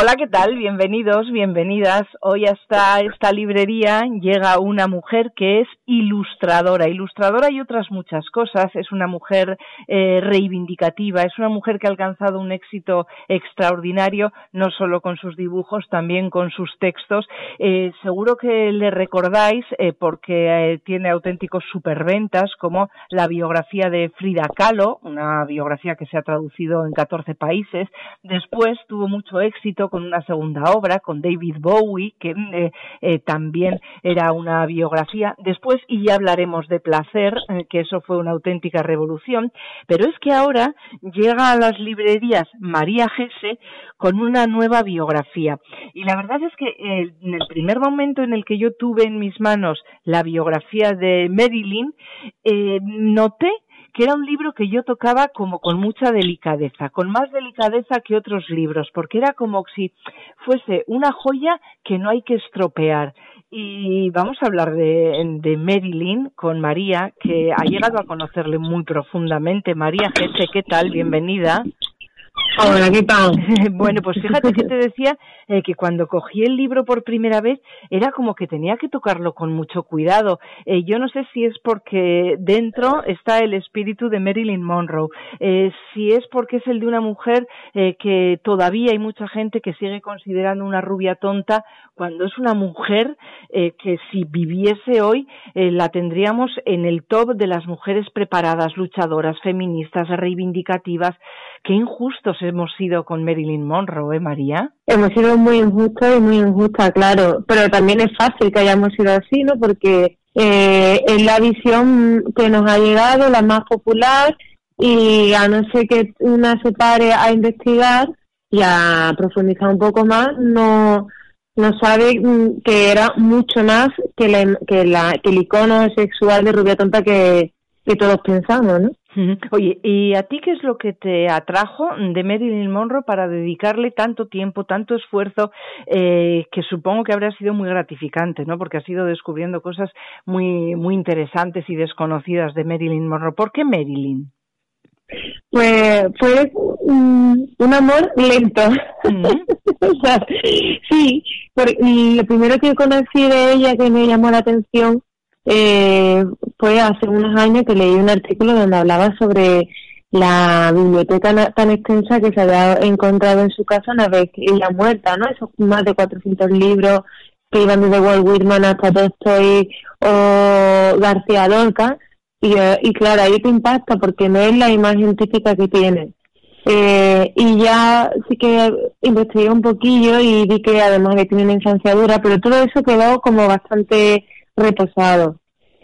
Hola, ¿qué tal? Bienvenidos, bienvenidas. Hoy hasta esta librería llega una mujer que es ilustradora, ilustradora y otras muchas cosas. Es una mujer eh, reivindicativa, es una mujer que ha alcanzado un éxito extraordinario, no solo con sus dibujos, también con sus textos. Eh, seguro que le recordáis eh, porque eh, tiene auténticos superventas, como la biografía de Frida Kahlo, una biografía que se ha traducido en 14 países. Después tuvo mucho éxito con una segunda obra, con David Bowie, que eh, eh, también era una biografía. Después, y ya hablaremos de placer, eh, que eso fue una auténtica revolución, pero es que ahora llega a las librerías María Gese con una nueva biografía. Y la verdad es que en el primer momento en el que yo tuve en mis manos la biografía de Marilyn, noté que era un libro que yo tocaba como con mucha delicadeza, con más delicadeza que otros libros, porque era como si fuese una joya que no hay que estropear. Y vamos a hablar de, de Marilyn con María, que ha llegado a conocerle muy profundamente. María Gese, ¿qué tal? Bienvenida. Hola, ¿qué tal? bueno, pues fíjate que te decía eh, que cuando cogí el libro por primera vez era como que tenía que tocarlo con mucho cuidado. Eh, yo no sé si es porque dentro está el espíritu de Marilyn Monroe, eh, si es porque es el de una mujer que todavía hay mucha gente que sigue considerando una rubia tonta cuando es una mujer que si viviese hoy la tendríamos en el top de las mujeres preparadas, luchadoras, feministas, reivindicativas. Qué injustos hemos sido con Marilyn Monroe, ¿eh, María? Hemos sido muy injustos y muy injustas, claro, pero también es fácil que hayamos sido así, ¿no? Porque eh, es la visión que nos ha llegado, la más popular, y a no ser que una se pare a investigar y a profundizar un poco más, no no sabe mm, que era mucho más que, la, que, la, que el icono sexual de rubia tonta que todos pensamos, ¿no? Oye, ¿y a ti qué es lo que te atrajo de Marilyn Monroe para dedicarle tanto tiempo, tanto esfuerzo, eh, que supongo que habrá sido muy gratificante, ¿no? Porque has ido descubriendo cosas muy, muy interesantes y desconocidas de Marilyn Monroe. ¿Por qué Marilyn? Pues fue un, un amor lento. Mm. o sea, sí, por, lo primero que conocí de ella que me llamó la atención eh, fue hace unos años que leí un artículo donde hablaba sobre la biblioteca tan extensa que se había encontrado en su casa una vez que ella muerta, ¿no? Esos más de 400 libros que iban desde Walt Whitman hasta Tolstoy o García Lorca y, eh, y claro, ahí te impacta porque no es la imagen típica que tiene. Eh, y ya sí que investigué un poquillo y vi que además que tiene una infancia dura, pero todo eso quedó como bastante reposado.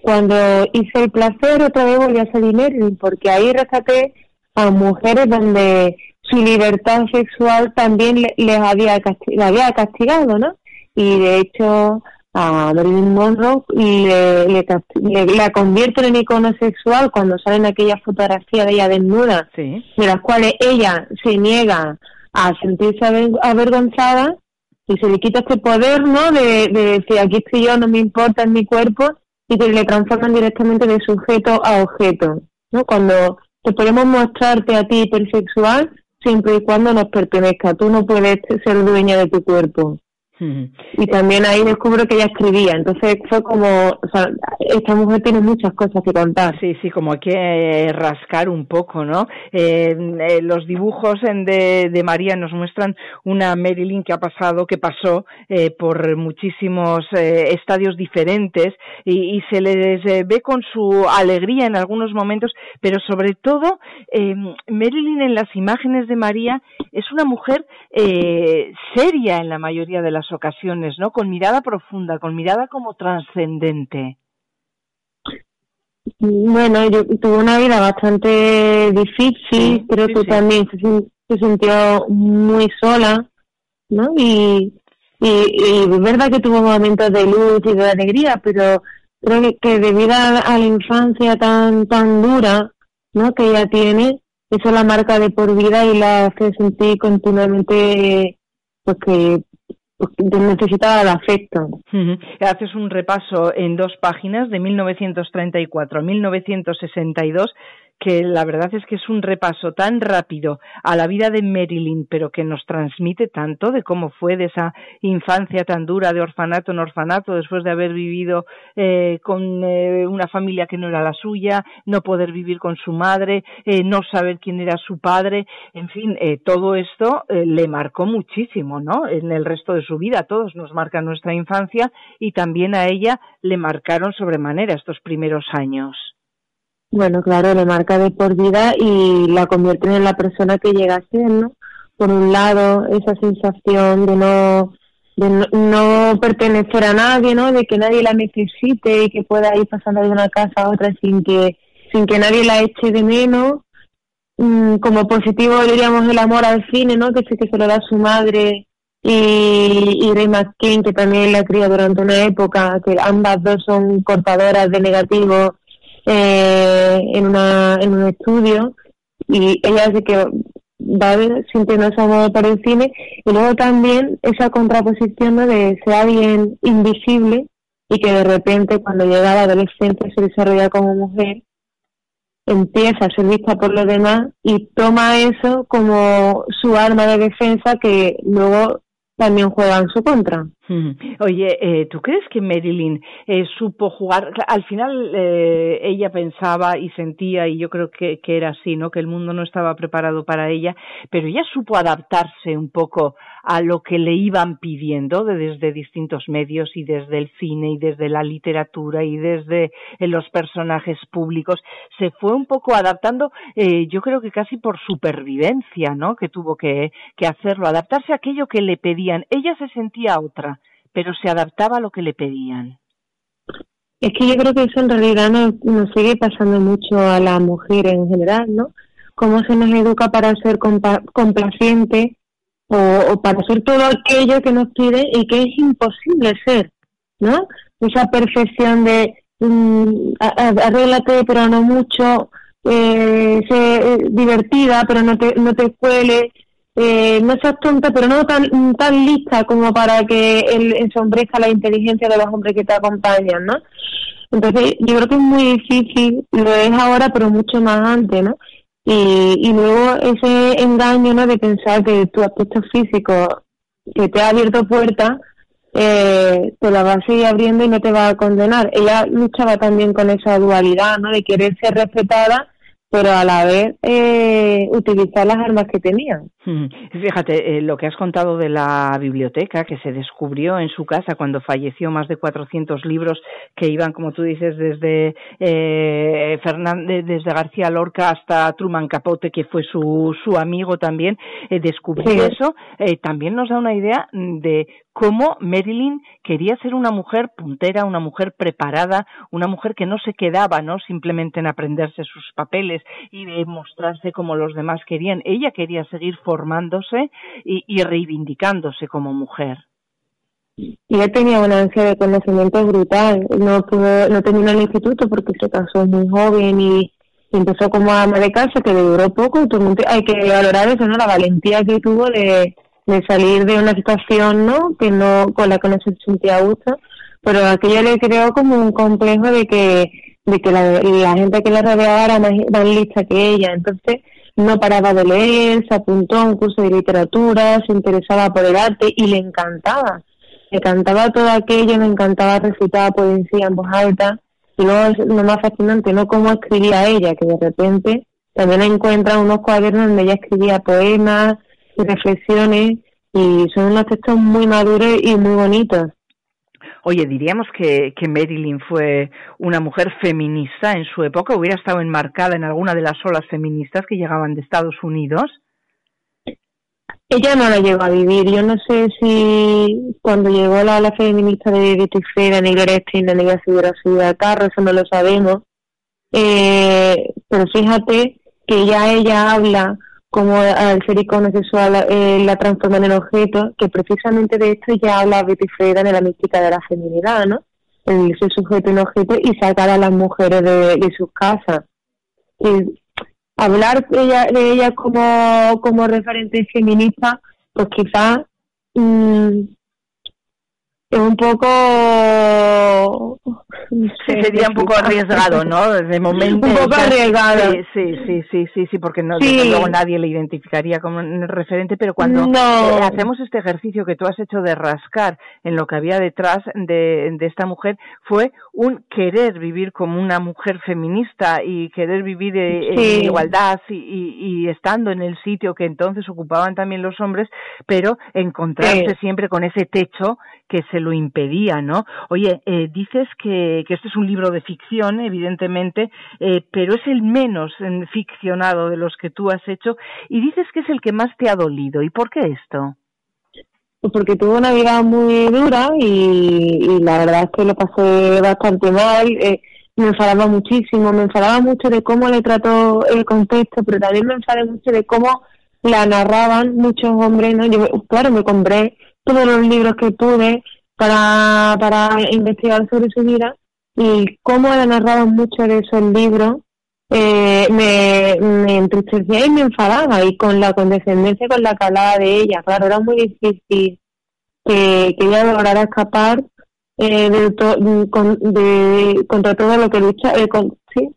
Cuando hice el placer, otra vez volví a salir Marilyn, porque ahí rescaté a mujeres donde su libertad sexual también le, les había, castig había castigado, ¿no? Y de hecho a Marilyn Monroe le, le, le, la convierten en icono sexual cuando salen aquellas fotografías de ella desnuda, Sí. de las cuales ella se niega a sentirse aver- avergonzada y se le quita este poder, ¿no? De, de decir, aquí estoy yo, no me importa, es mi cuerpo, y que le transforman directamente de sujeto a objeto, ¿no? Cuando te podemos mostrarte a ti hipersexual siempre y cuando nos pertenezca. Tú no puedes ser dueña de tu cuerpo. Y también ahí descubro que ella escribía. Entonces fue como, o sea, esta mujer tiene muchas cosas que contar. Sí, sí, como hay que eh, rascar un poco, ¿no? Eh, eh, los dibujos en de, de María nos muestran una Marilyn que ha pasado, que pasó eh, por muchísimos estadios diferentes y, y se les ve con su alegría en algunos momentos, pero sobre todo Marilyn en las imágenes de María es una mujer eh, seria en la mayoría de las ocasiones, ¿no? Con mirada profunda, con mirada como trascendente. Bueno, yo tuve una vida bastante difícil, creo que también se, se, sintió muy sola, ¿no? Y, y, y es verdad que tuvo momentos de luz y de alegría, pero creo que, debido a, la infancia tan tan dura, ¿no? Que ella tiene, eso la marca de por vida y la hace sentir continuamente pues que necesitaba el afecto. Haces un repaso en dos páginas de 1934 a 1962 que la verdad es que es un repaso tan rápido a la vida de Marilyn, pero que nos transmite tanto de cómo fue de esa infancia tan dura de orfanato en orfanato, después de haber vivido eh, con eh, una familia que no era la suya, no poder vivir con su madre, eh, no saber quién era su padre, en fin, todo esto le marcó muchísimo, ¿no? En el resto de su vida, todos nos marca nuestra infancia y también a ella le marcaron sobremanera estos primeros años. Bueno, claro, le marca de por vida y la convierte en la persona que llega a ser, ¿no? Por un lado, esa sensación de no de no, pertenecer a nadie, ¿no? De que nadie la necesite y que pueda ir pasando de una casa a otra sin que sin que nadie la eche de menos. Mm, como positivo diríamos el amor al cine, ¿no? Que sé que se lo da su madre y, y Ray McKean, que también la cría durante una época, que ambas dos son cortadoras de negativos eh, en, una, en un estudio y ella dice que va sintiendo ese amor para el cine y luego también esa contraposición de ser alguien invisible y que de repente cuando llega la adolescencia se desarrolla como mujer empieza a ser vista por los demás y toma eso como su arma de defensa que luego también juega en su contra. Oye, eh, ¿tú crees que Marilyn eh, supo jugar? Al final eh, ella pensaba y sentía, y yo creo que, era así, ¿no? Que el mundo no estaba preparado para ella, pero ella supo adaptarse un poco a lo que le iban pidiendo desde distintos medios y desde el cine y desde la literatura y desde los personajes públicos. Se fue un poco adaptando, yo creo que casi por supervivencia, ¿no? Que tuvo que, que hacerlo, adaptarse a aquello que le pedían. Ella se sentía otra pero se adaptaba a lo que le pedían. Es que yo creo que eso en realidad nos, sigue pasando mucho a la mujer en general, ¿no? Cómo se nos educa para ser complaciente o, para hacer todo aquello que nos pide y que es imposible ser, ¿no? Esa perfección de um, pero no mucho, eh, sé divertida pero no te, no te cuele, eh, no seas tonta, pero no tan, tan lista como para que él ensombrezca la inteligencia de los hombres que te acompañan, ¿no? Entonces, yo creo que es muy difícil, lo es ahora, pero mucho más antes, ¿no? Y, y luego ese engaño, ¿no? De pensar que tu aspecto físico, que te ha abierto puertas, eh, te la va a seguir abriendo y no te va a condenar. Ella luchaba también con esa dualidad, ¿no? De querer ser respetada pero a la vez eh, utilizar las armas que tenían. Fíjate, eh, lo que has contado de la biblioteca que se descubrió en su casa cuando falleció más de 400 libros que iban, como tú dices, desde eh, Fernández, desde García Lorca hasta Truman Capote, que fue su, su amigo también, eh, descubrir eso, eh, también nos da una idea de cómo Marilyn quería ser una mujer puntera, una mujer preparada, una mujer que no se quedaba, ¿no? Simplemente en aprenderse sus papeles y de mostrarse como los demás querían. Ella quería seguir formándose y, reivindicándose como mujer. Ella tenía una ansia de conocimiento brutal. No pudo, no terminó el instituto porque se casó muy joven y empezó como ama de casa, que duró poco. hay que valorar eso, ¿no? La valentía que tuvo de de salir de una situación no que no con la que no se sentía gusto. Pero aquello le creó como un complejo de que de que la, gente que la rodeaba era más, lista que ella. Entonces no paraba de leer se apuntó a un curso de literatura se interesaba por el arte y le encantaba. Le encantaba todo aquello le encantaba recitar poesía en voz alta. Y luego es lo más fascinante no cómo escribía ella que de repente también encuentra unos cuadernos donde ella escribía poemas reflexiones y son unos textos muy maduros y muy bonitos. Oye, diríamos que, que Marilyn fue una mujer feminista en su época, hubiera estado enmarcada en alguna de las olas feministas que llegaban de Estados Unidos. Ella no la llegó a vivir. Yo no sé si cuando llegó la ola feminista de Betty Gloria Steinem, ni la figura de Carro, eso no lo sabemos. Eh, pero fíjate que ya ella habla como al ser icono sexual eh, la transforman en objeto, que precisamente de esto ya habla Betty Friedan en la mística de la feminidad, ¿no? El ser sujeto en objeto y sacar a las mujeres de, sus casas. Y hablar de ella, de ella como, como referente feminista, pues quizás mm, es un poco sería un poco arriesgado no de momento un poco arriesgado. sí sí sí sí sí porque no luego nadie le identificaría como un referente pero cuando eh, hacemos este ejercicio que tú has hecho de rascar en lo que había detrás de, de esta mujer fue un querer vivir como una mujer feminista y querer vivir eh, en igualdad y, y, y, estando en el sitio que entonces ocupaban también los hombres pero encontrarse siempre con ese techo que se lo impedía, ¿no? Oye, eh, dices que, que, este es un libro de ficción, evidentemente, eh, pero es el menos ficcionado de los que tú has hecho y dices que es el que más te ha dolido. ¿Y por qué esto? Pues porque tuve una vida muy dura y, la verdad es que lo pasé bastante mal. Eh, me enfadaba muchísimo, me enfadaba mucho de cómo le trató el contexto, pero también me enfadé mucho de cómo la narraban muchos hombres, ¿no? Yo, claro, me compré todos los libros que pude para, para investigar sobre su vida y cómo era narrado mucho de esos libros eh, me, me entristecía y me enfadaba y con la condescendencia con la calada de ella, claro, era muy difícil que, que ella lograra escapar eh, de, con, de, contra todo lo que lucha, eh, con, sí,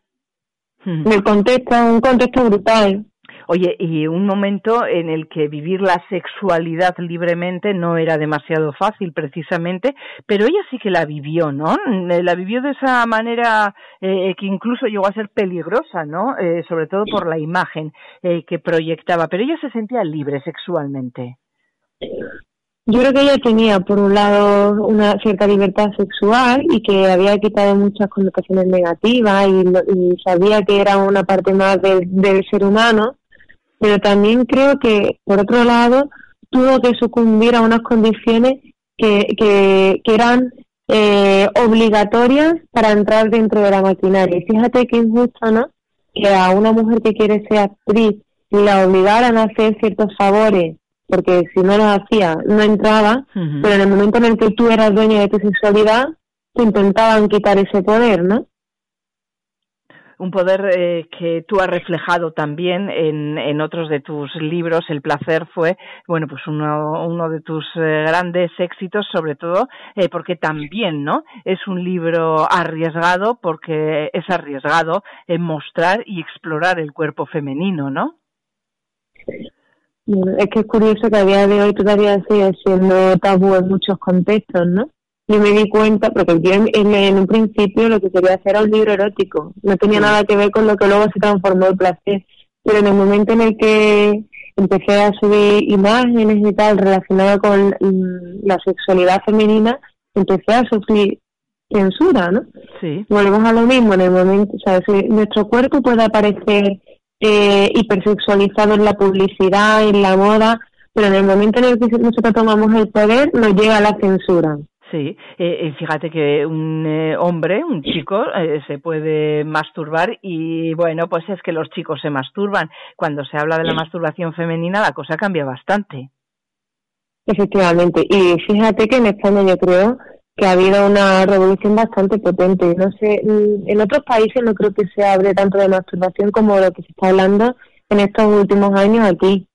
del contexto, un contexto brutal. Oye, y un momento en el que vivir la sexualidad libremente no era demasiado fácil precisamente, pero ella sí que la vivió, ¿no? Eh, la vivió de esa manera eh, que incluso llegó a ser peligrosa, ¿no? Eh, sobre todo por la imagen eh, que proyectaba, pero ella se sentía libre sexualmente. Yo creo que ella tenía, por un lado, una cierta libertad sexual y que había quitado muchas connotaciones negativas y, y sabía que era una parte más del ser humano pero también creo que, por otro lado, tuvo que sucumbir a unas condiciones que, que, que eran eh, obligatorias para entrar dentro de la maquinaria. Y fíjate que injusto, ¿no? Que a una mujer que quiere ser actriz la obligaran a hacer ciertos favores, porque si no los hacía, no entraba, pero en el momento en el que tú eras dueña de tu sexualidad, te intentaban quitar ese poder, ¿no? Un poder eh, que tú has reflejado también en, en, otros de tus libros. El placer fue, bueno, pues uno, uno de tus eh, grandes éxitos, sobre todo eh, porque también, ¿no? Es un libro arriesgado porque es arriesgado en mostrar y explorar el cuerpo femenino, ¿no? es que es curioso que a día de hoy todavía sigue siendo tabú en muchos contextos, ¿no? Yo me di cuenta, porque yo en, un principio lo que quería hacer era un libro erótico, no tenía nada que ver con lo que luego se transformó el placer, pero en el momento en el que empecé a subir imágenes y tal relacionadas con la sexualidad femenina, empecé a sufrir censura, ¿no? Sí. Volvemos a lo mismo, en el momento, o sea, si nuestro cuerpo puede aparecer eh, hipersexualizado en la publicidad, en la moda, pero en el momento en el que nosotros tomamos el poder, nos llega la censura. Sí, eh, fíjate que un eh, hombre, un chico, eh, se puede masturbar y bueno, pues es que los chicos se masturban. Cuando se habla de la masturbación femenina, la cosa cambia bastante. Efectivamente, y fíjate que en España yo creo que ha habido una revolución bastante potente. No sé, mm, en otros países no creo que se hable tanto de masturbación como lo que se está hablando en estos últimos años aquí.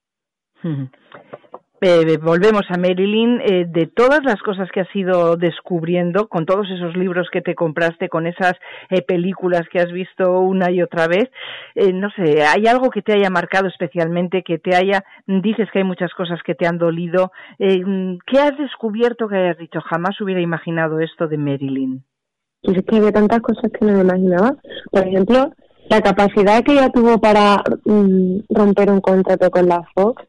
Eh, volvemos a Marilyn, eh, de todas las cosas que has ido descubriendo, con todos esos libros que te compraste, con esas eh, películas que has visto una y otra vez, eh, no sé, ¿hay algo que te haya marcado especialmente, que te haya, dices que hay muchas cosas que te han dolido, eh, ¿qué has descubierto que hayas dicho? Jamás hubiera imaginado esto de Marilyn. Es que había tantas cosas que no me imaginaba. Por ejemplo, la capacidad que ella tuvo para mm, romper un contrato con la Fox,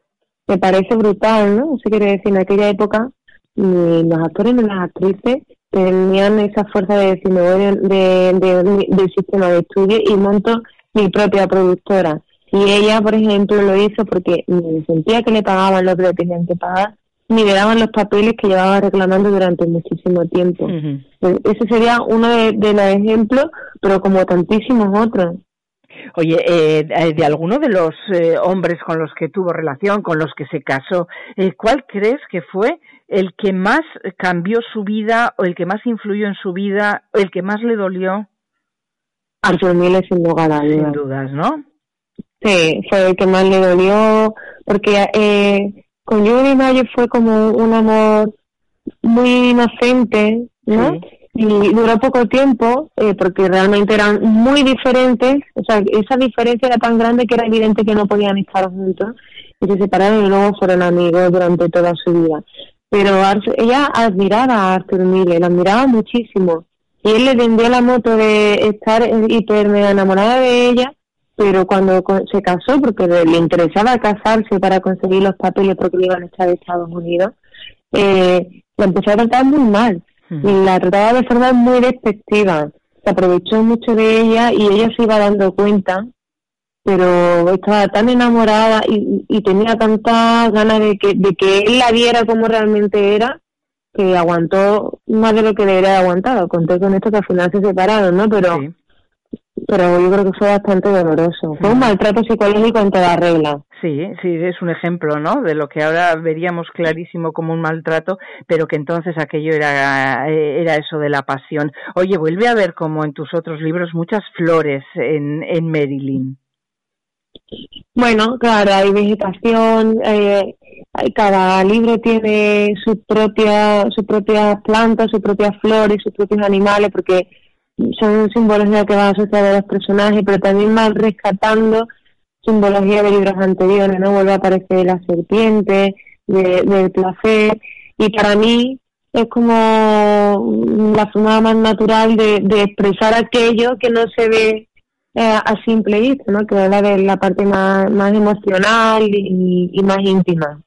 me parece brutal, ¿no? Eso quiere decir, en aquella época ni los actores ni las actrices tenían esa fuerza de decir, me voy de, del sistema de estudio y monto mi propia productora. Y ella, por ejemplo, lo hizo porque sentía que le pagaban lo que le tenían que pagar ni le daban los papeles que llevaba reclamando durante muchísimo tiempo. E- Ese sería uno de, de los ejemplos, pero como tantísimos otros. Oye, eh, de de alguno de los eh, hombres con los que tuvo relación, con los que se casó, eh, ¿cuál crees que fue el que más cambió su vida o el que más influyó en su vida o el que más le dolió? Arthur Miller sin lugar a Sin dudas. ¿no? Sí, fue el que más le dolió, porque eh, con Judy Mayer fue como un amor muy inocente, ¿no? Sí. Y duró poco tiempo, eh, porque realmente eran muy diferentes, o sea, esa diferencia era tan grande que era evidente que no podían estar juntos, y se separaron y luego fueron amigos durante toda su vida. Pero Arthur- ella admiraba a Arthur Miller, la admiraba muchísimo, y él le vendió la moto de estar hiper mega enamorada de ella, pero cuando se casó, porque le, interesaba casarse para conseguir los papeles porque iban a echar de Estados Unidos, eh, la empezó a tratar muy mal. Y la trataba de forma muy despectiva. Se aprovechó mucho de ella y ella se iba dando cuenta, pero estaba tan enamorada y, tenía tanta ganas de que, de que él la viera como realmente era, que aguantó más de lo que debería haber aguantado. Conté con esto que al final se separaron, ¿no? Pero. Pero yo creo que fue bastante doloroso. Fue un maltrato psicológico en toda regla. Sí, sí, es un ejemplo, ¿no? De lo que ahora veríamos clarísimo como un maltrato, pero que entonces aquello era, eh, era eso de la pasión. Oye, vuelve a ver como en tus otros libros muchas flores en, en Marilyn. Bueno, claro, hay vegetación, eh, hay- cada libro tiene su propia, sus propias plantas, sus propias flores, sus propios animales, porque son simbología que van asociadas a los personajes, pero también van rescatando simbología de libros anteriores, ¿no? Vuelve a aparecer la serpiente, de, del placer, y para mí es como la forma más natural de, de expresar aquello que no se ve eh, a simple vista, ¿no? Que habla de la parte más, más emocional y más íntima.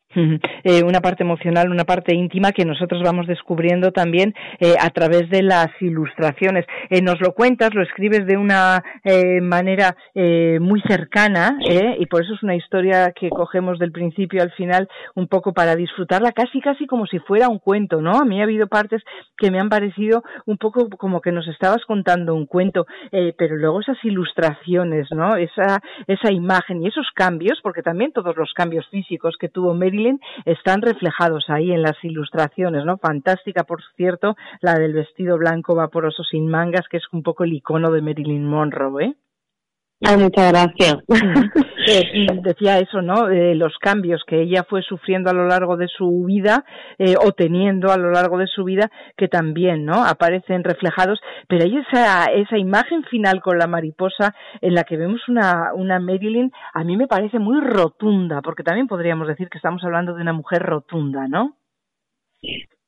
Eh, una parte emocional, una parte íntima que nosotros vamos descubriendo también eh, a través de las ilustraciones. Eh, nos lo cuentas, lo escribes de una eh, manera eh, muy cercana eh, y por eso es una historia que cogemos del principio al final un poco para disfrutarla casi casi como si fuera un cuento, ¿no? A mí ha habido partes que me han parecido un poco como que nos estabas contando un cuento, eh, pero luego esas ilustraciones, ¿no? Esa, esa imagen y esos cambios, porque también todos los cambios físicos que tuvo Marilyn están reflejados ahí en las ilustraciones, ¿no? Fantástica, por cierto, la del vestido blanco vaporoso sin mangas, que es un poco el icono de Marilyn Monroe, ¿eh? Ay, muchas gracias. Eh, decía eso, ¿no? Eh, los cambios que ella fue sufriendo a lo largo de su vida eh, o teniendo a lo largo de su vida que también, ¿no? Aparecen reflejados, pero hay esa esa imagen final con la mariposa en la que vemos una una Marilyn a mí me parece muy rotunda, porque también podríamos decir que estamos hablando de una mujer rotunda, ¿no?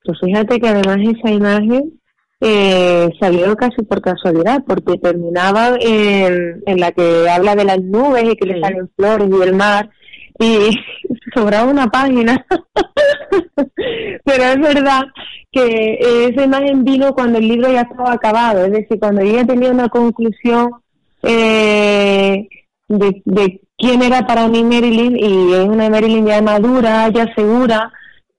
Pues fíjate que además esa imagen eh, salió casi por casualidad, porque terminaba en, en la que habla de las nubes y que Sí. le salen flores y el mar, y sobraba una página. Pero es verdad que esa imagen vino cuando el libro ya estaba acabado, es decir, cuando yo ya tenía una conclusión eh, de, de quién era para mí Marilyn, y es una Marilyn ya madura, ya segura,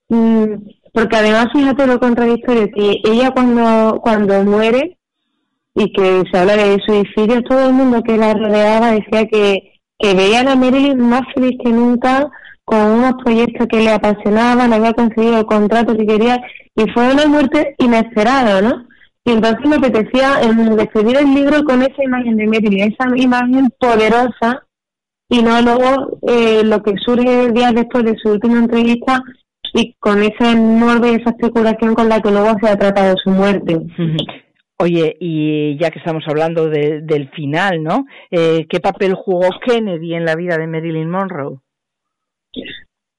mm, porque además fíjate lo contradictorio que ella cuando cuando muere y que se habla de suicidio todo el mundo que la rodeaba decía que que veían a Marilyn más feliz que nunca con unos proyectos que le apasionaban había conseguido el contrato que quería y fue una muerte inesperada no y entonces me apetecía despedir el libro con esa imagen de Marilyn esa imagen poderosa y no luego eh, lo que surge días después de su última entrevista y con ese morbo y esa especulación con la que luego se ha tratado su muerte. Oye, y ya que estamos hablando de, del final, ¿no? Eh, ¿Qué papel jugó Kennedy en la vida de Marilyn Monroe?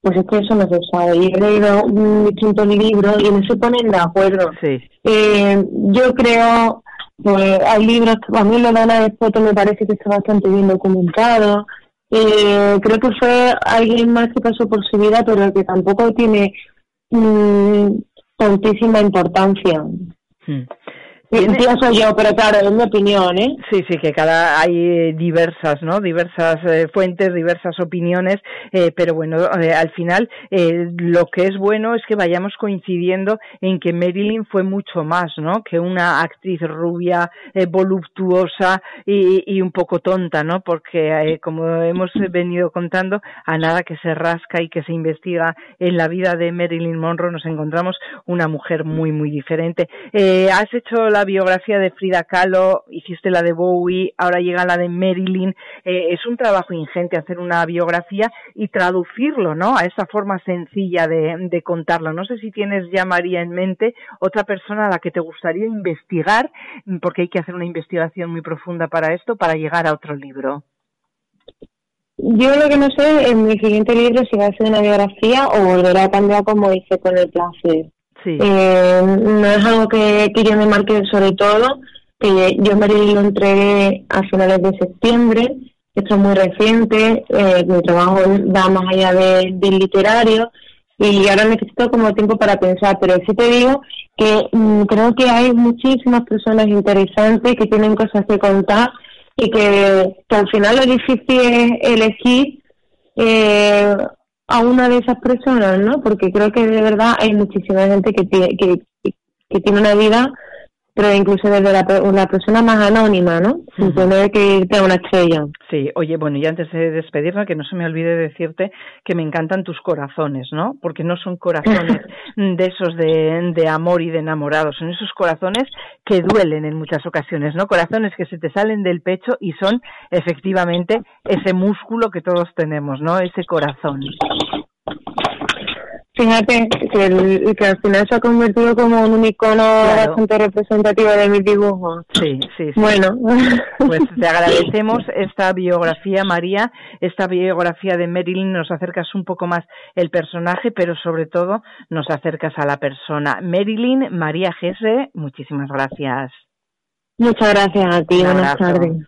Pues es que eso no se sabe. Y he leído mm, distintos libros y no se ponen de acuerdo. Sí. Eh, yo creo, pues hay libros, a mí lo de de Foto me parece que está bastante bien documentado. Eh, creo que fue alguien más que pasó por su vida, pero que tampoco tiene mm, tantísima importancia. Hmm. Pienso yo, pero claro, es mi opinión, ¿eh? Sí, sí, que cada hay diversas, ¿no? Diversas eh, fuentes, diversas opiniones, eh, pero bueno, eh, al final eh, lo que es bueno es que vayamos coincidiendo en que Marilyn fue mucho más, ¿no? Que una actriz rubia, eh, voluptuosa y, y, un poco tonta, ¿no? Porque eh, como hemos venido contando, a nada que se rasca y que se investiga en la vida de Marilyn Monroe nos encontramos una mujer muy, muy diferente. Eh, has hecho la biografía de Frida Kahlo, hiciste la de Bowie, ahora llega la de Marilyn. Eh, es un trabajo ingente hacer una biografía y traducirlo, ¿no? A esa forma sencilla de, de contarlo. No sé si tienes ya, María, en mente otra persona a la que te gustaría investigar, porque hay que hacer una investigación muy profunda para esto, para llegar a otro libro. Yo lo que no sé en mi siguiente libro si va a ser una biografía o volverá a como hice con el placer. Eh, no es algo que, que yo me marque sobre todo, que yo me lo entregué a finales de septiembre, esto es muy reciente, eh, mi trabajo va más allá de, del literario y ahora necesito como tiempo para pensar, pero sí te digo que mm, creo que hay muchísimas personas interesantes que tienen cosas que contar y que, que al final lo difícil es elegir eh, a una de esas personas, ¿no? Porque creo que de verdad hay muchísima gente que tiene, que, que tiene una vida pero incluso desde la, la persona más anónima, ¿no? Sin uh -huh. tener que irte a una estrella. Sí, oye, bueno, y antes de despedirme, que no se me olvide decirte que me encantan tus corazones, ¿no? Porque no son corazones de esos de, de amor y de enamorados, son esos corazones que duelen en muchas ocasiones, ¿no? Corazones que se te salen del pecho y son efectivamente ese músculo que todos tenemos, ¿no? Ese corazón. Fíjate que, el, que al final se ha convertido como un icono claro. bastante representativo de mis dibujos. Sí, sí, sí. Bueno. Pues te agradecemos esta biografía, María, esta biografía de Marilyn, nos acercas un poco más el personaje, pero sobre todo nos acercas a la persona. Marilyn María Gese, muchísimas gracias. Muchas gracias a ti, buenas tardes.